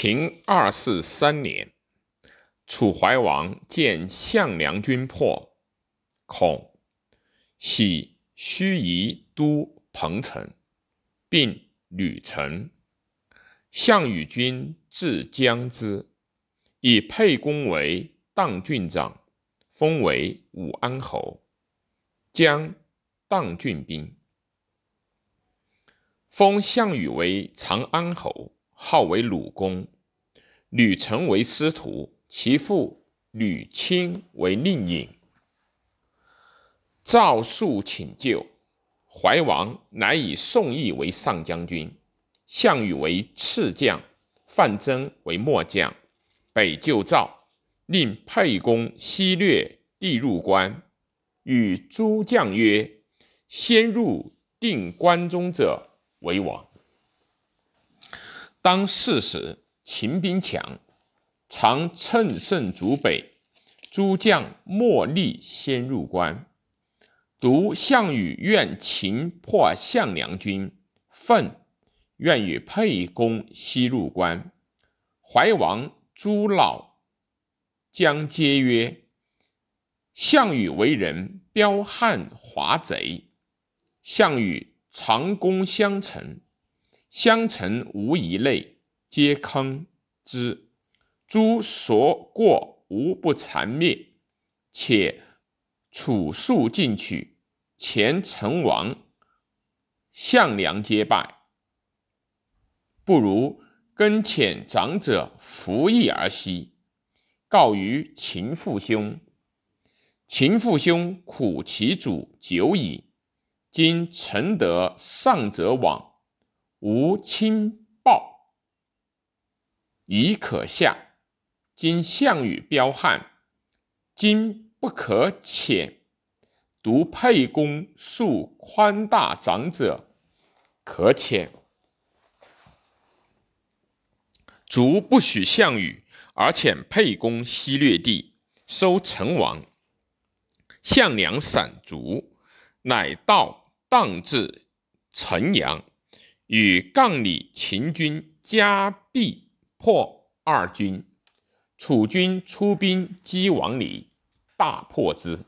秦二世三年，楚怀王见项梁军破，恐，喜须夷都彭城，并吕城。项羽军至江之，以沛公为荡郡长，封为武安侯，将荡郡兵。封项羽为长安侯，号为鲁公。吕成为师徒，其父吕钦为令尹。赵肃请救，怀王乃以宋义为上将军，项羽为次将，范增为末将，北救赵，令沛公西掠地入关，与诸将曰：“先入定关中者为王。”当世时，秦兵强，常乘胜逐北，诸将莫力先入关。独项羽愿秦破项梁军，奋愿与沛公西入关。怀王诸老将皆曰：“项羽为人彪悍华贼，项羽常攻襄城。”相臣无一类，皆坑之。诸所过无不残灭。且楚数进取，前成王、项梁皆败，不如跟遣长者服役而息，告于秦父兄。秦父兄苦其主久矣，今臣得上者往。无亲报，已可下。今项羽彪悍，今不可遣。独沛公数宽大长者，可遣。卒不许项羽，而遣沛公西略地，收成王。项梁散卒，乃道荡至城阳。与杠里秦军加壁破二军，楚军出兵击王里，大破之。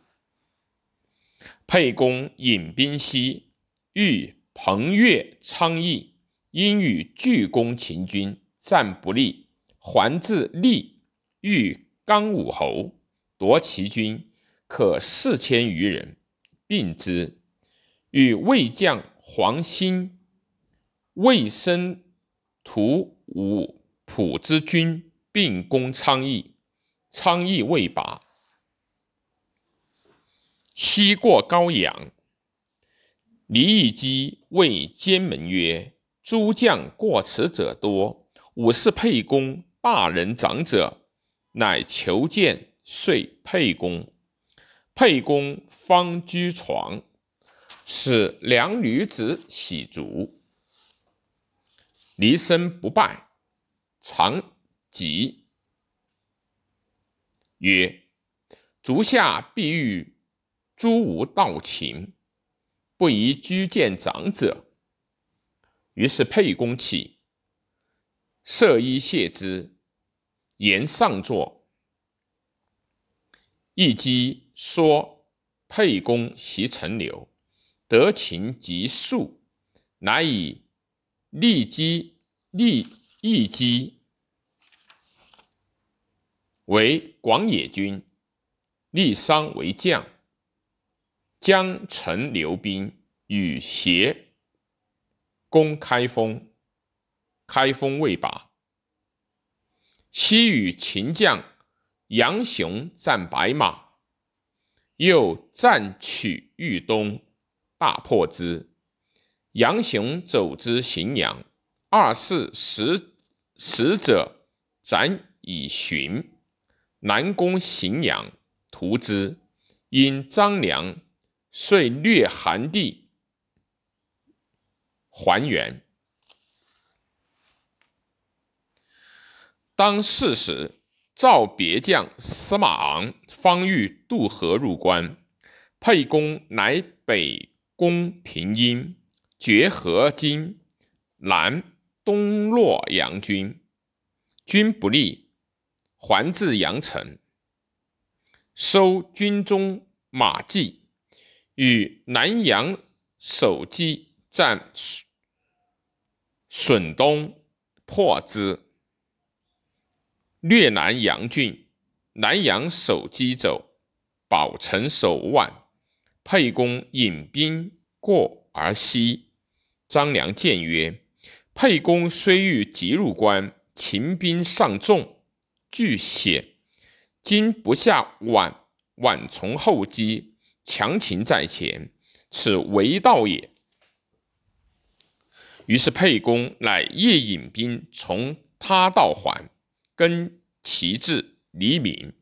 沛公引兵西，遇彭越、昌邑，因与拒攻秦军，战不利，还至利，遇刚武侯，夺其军，可四千余人，并之。与魏将黄兴。魏生屠武普之军并攻昌邑，昌邑未拔。西过高阳，李义基谓监门曰：“诸将过此者多，吾是沛公大人长者，乃求见，遂沛公。沛公方居床，使两女子洗足。”离身不败，常己曰：“足下必遇诸无道情，不宜居见长者。”于是沛公起，设衣谢之，言上座。一击说沛公袭陈留，得秦及数，乃以。利基利义基为广野军，利商为将，将陈留兵与邪攻开封，开封未拔。西与秦将杨雄战白马，又战取豫东，大破之。杨雄走之荥阳，二世使使者斩以寻，南攻荥阳，屠之。因张良，遂略韩地，还原。当世时，赵别将司马昂方欲渡河入关，沛公乃北攻平阴。绝河津，南东洛阳军，军不利，还至阳城，收军中马骑，与南阳守击战损东，破之，略南阳郡。南阳守击走，保城守万。沛公引兵过而西。张良见曰：“沛公虽欲急入关，秦兵尚众，惧险。今不下宛，宛从后击，强秦在前，此为道也。”于是沛公乃夜引兵从他道还，跟其至。黎明，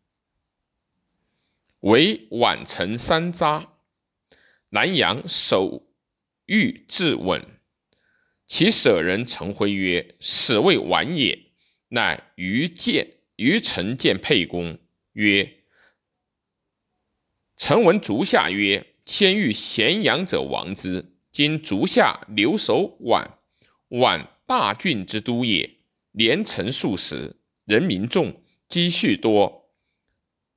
为宛城山楂，南阳守御自稳。其舍人陈辉曰：“此未晚也。”乃于见于臣见沛公曰：“臣闻足下曰：‘先欲咸阳者亡之。’今足下留守宛，宛大郡之都也，连城数十，人民众。”积蓄多，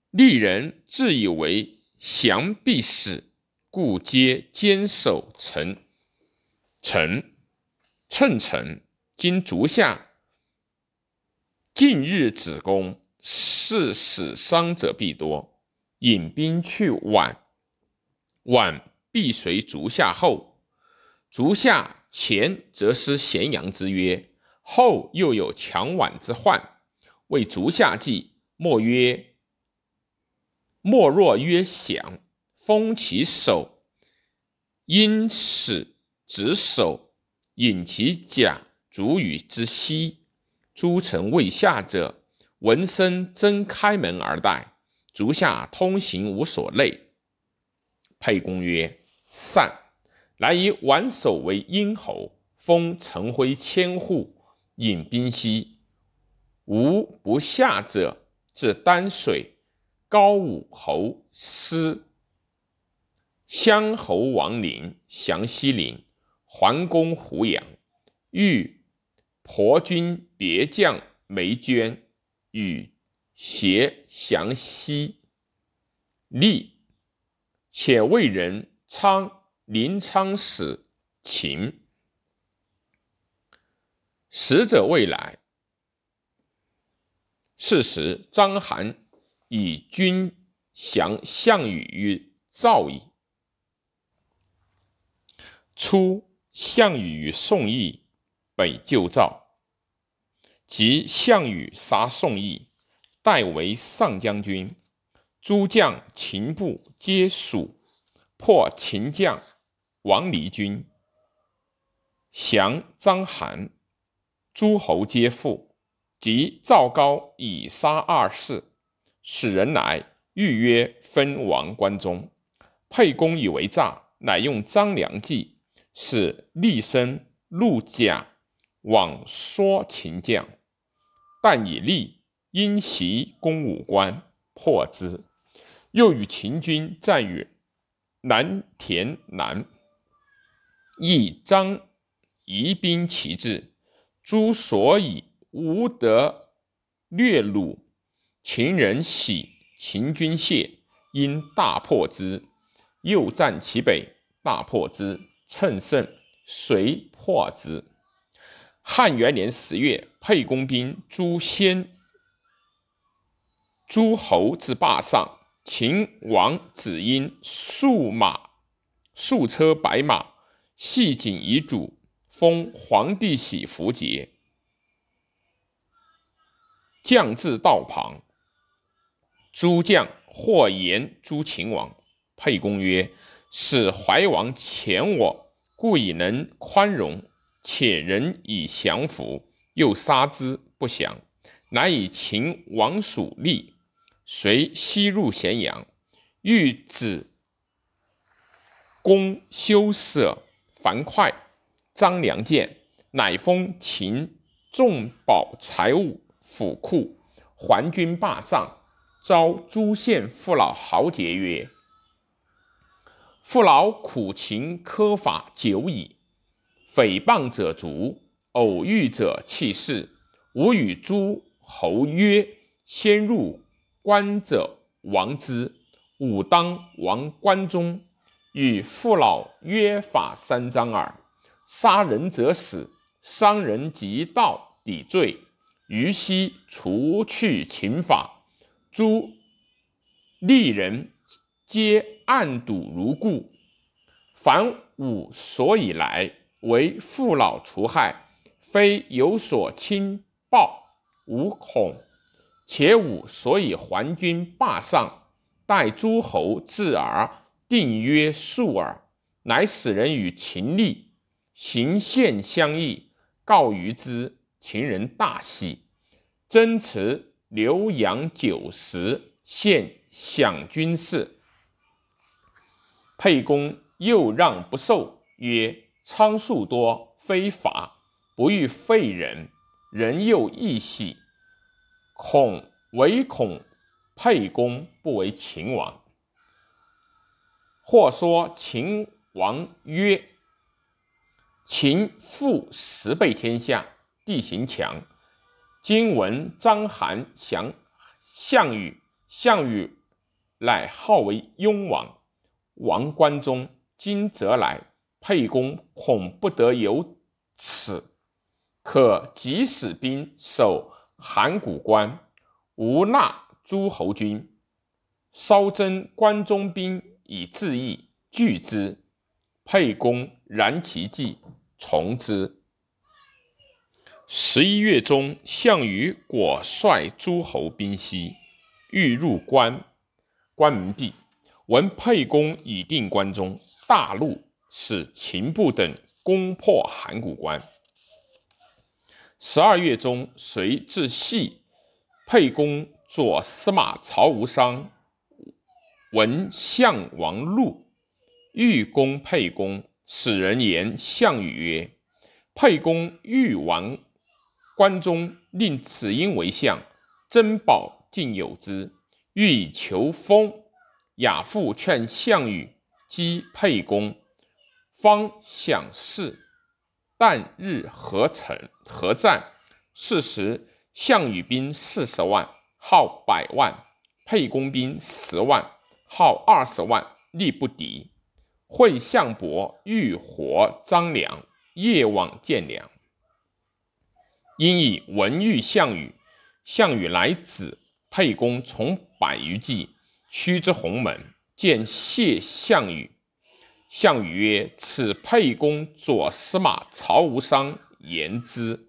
利人自以为降必死，故皆坚守城。城趁臣，今足下近日子攻，是死伤者必多。引兵去宛，宛必随足下后。足下前则失咸阳之约，后又有强宛之患。为足下计，莫曰莫若曰降，封其首，因使执守，引其甲卒与之西。诸臣未下者，闻声争开门而待。足下通行无所累。沛公曰：“善。”乃以宛守为殷侯，封陈辉千户，引兵西。无不下者，至丹水，高武侯师襄侯王陵降西陵，桓公胡杨，欲婆军别将梅娟与携降西，立且为人昌临昌使秦，使者未来。是时，章邯以军降项羽于赵矣。初，项羽与宋义北救赵，及项羽杀宋义，代为上将军。诸将秦部皆属，破秦将王离军，降章邯，诸侯皆附。即赵高以杀二世，使人来欲约分王关中。沛公以为诈，乃用张良计，使厉声入甲往说秦将。但以利因袭攻武关，破之。又与秦军战于南田南，以张移兵其至，诸所以。无得略虏，秦人喜，秦军谢，因大破之。又战其北，大破之，乘胜，遂破之。汉元年十月，沛公兵诛先诸侯之霸上，秦王子婴数马数车白马，系锦以主，封皇帝喜符节。将至道旁，诸将或言诸秦王。沛公曰：“使怀王遣我，故以能宽容，且人以降服，又杀之不降，乃以秦王属立，遂西入咸阳，欲子公修舍樊哙。张良见，乃封秦重宝财物。”府库，还军霸上，召诸县父老豪杰曰：“父老苦秦苛法久矣，诽谤者逐，偶遇者弃市。吾与诸侯曰：“先入关者王之。”武当王关中，与父老约法三章耳。杀人者死，伤人及盗抵罪。于悉除去秦法，诸吏人皆暗睹如故。凡吾所以来，为父老除害，非有所轻暴，无恐。且吾所以还君霸上。待诸侯至而定约数耳，乃使人与秦立，行献相议，告于之。秦人大喜，征持浏阳九十，献享军事。沛公又让不受，曰：“仓粟多，非法，不欲废人。人又易喜，恐唯恐。”沛公不为秦王。或说秦王曰：“秦复十倍天下，地形强。今闻章邯降项羽，项羽乃号为雍王。王关中，今则来，沛公恐不得有此，可即使兵守函谷关，无纳。”诸侯军稍征关中兵以自义，拒之。沛公然其计，从之。十一月中，项羽果率诸侯兵西，欲入关。关门闭，闻沛公已定关中，大怒，使秦部等攻破函谷关。十二月中，随至系，沛公。左司马曹无伤闻项王怒，欲攻沛公，使人言项羽曰：“沛公欲王关中，令子婴为相，珍宝尽有之，欲以求封。”亚父劝项羽击沛公，方想事，旦日何成？何战？是时，项羽兵四十万。号百万，沛公兵十万，号二十万，力不敌。会项伯欲活张良，夜往见良，因以闻遇项羽。项羽来止，沛公从百余骑，趋之鸿门，见谢项羽。项羽曰：“此沛公左司马曹无伤言之，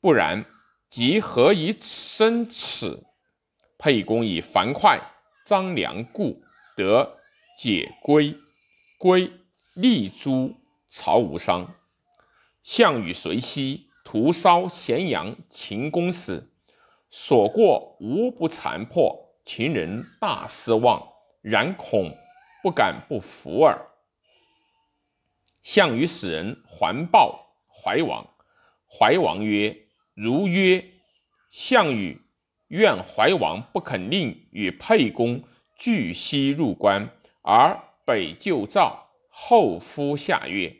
不然，即何以生此？”沛公以樊哙、张良故得解归，归立诛曹无伤。项羽随西，屠烧咸阳秦公使，所过无不残破。秦人大失望，然恐不敢不服耳。项羽使人还报怀王，怀王曰：“如曰项羽。”愿怀王不肯令与沛公俱西入关，而北救赵，后夫下曰，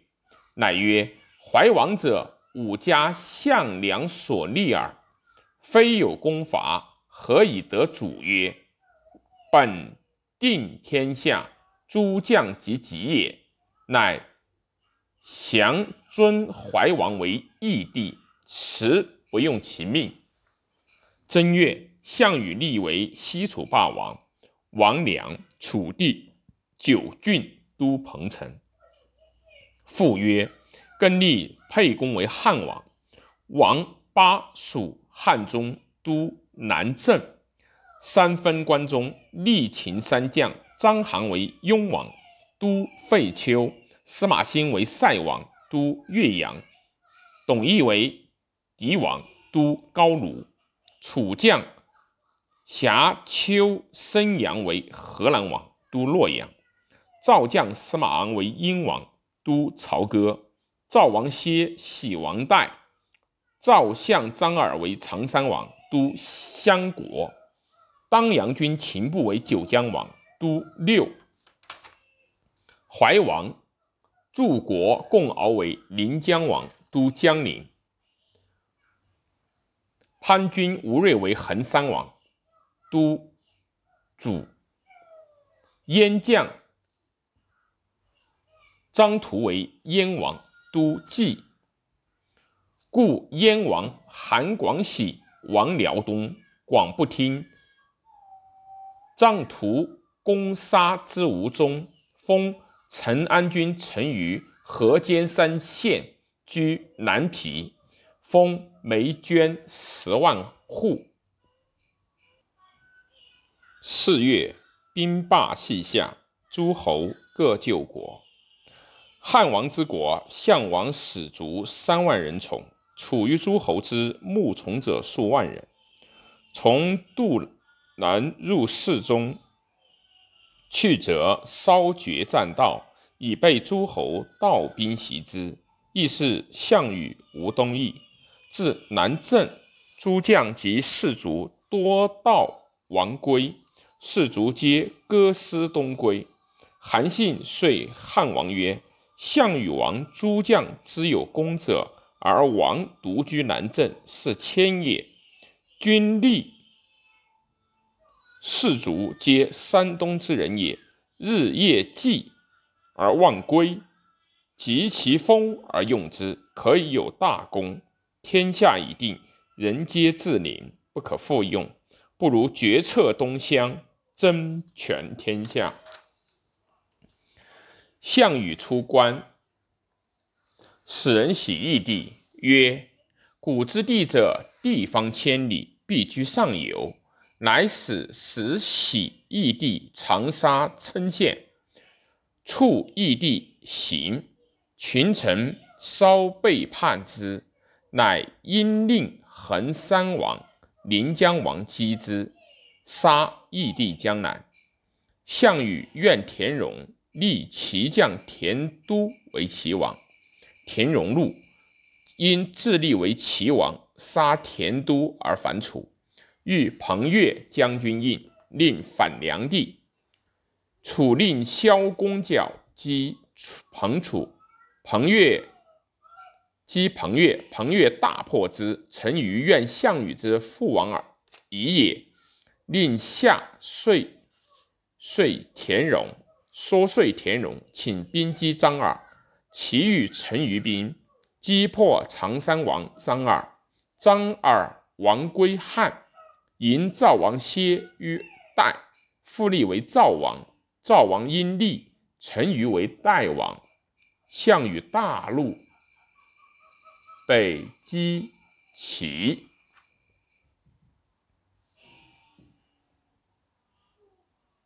乃曰：怀王者，吾家项梁所立耳。非有功伐，何以得主曰？本定天下，诸将及己也。乃降尊怀王为义帝，辞不用其命。正月，项羽立为西楚霸王，王梁楚地九郡都彭城。复曰：更立沛公为汉王，王巴蜀汉中都南郑。三分关中，立秦三将：章邯为雍王，都废丘；司马欣为塞王，都岳阳；董翳为狄王，都高卢。楚将辖丘申阳为河南王，都洛阳；赵将司马昂为殷王，都朝歌；赵王歇、喜王代；赵相张耳为常山王，都襄国；当阳君秦部为九江王，都六；怀王柱国共敖为临江王，都江陵。潘君吴瑞为衡山王，都主。燕将张图为燕王，都冀。故燕王韩广喜王辽东，广不听。张图攻杀之无终，封陈安君臣于河间山县，居南皮，封梅捐十万户。四月，兵罢西下，诸侯各救国。汉王之国，项王使卒三万人从。处于诸侯之牧从者数万人，从杜南入寺中，去者烧绝栈道，以备诸侯盗兵袭之。亦是项羽无东意。至南郑，诸将及士卒多道亡归，士卒皆歌师东归。韩信遂汉王曰：“项羽王诸将之有功者。”而王独居南郑，是谦也。君立士卒皆山东之人也，日夜祭而忘归，及其风而用之，可以有大功。天下已定，人皆自领，不可复用。不如决策东乡，争全天下。项羽出关。使人喜义地，曰：“古之地者，地方千里，必居上游。”乃使使喜义地长沙称县，处义地行。群臣稍背叛之，乃因令衡山王、临江王击之，杀义地江南。项羽愿田荣，立齐将田都为齐王。田荣怒，因自立为齐王，杀田都而反楚。欲彭越将军印，令反梁地。楚令萧公角击彭楚，彭越击彭越，彭越大破之。臣于愿项羽之父王耳已也。令下遂遂田荣，说遂田荣，请兵击张耳。其余陈余兵击破常山王张耳，张耳王归汉，迎赵王歇于代，复立为赵王。赵王因立陈余为代王，项羽大怒，北击齐。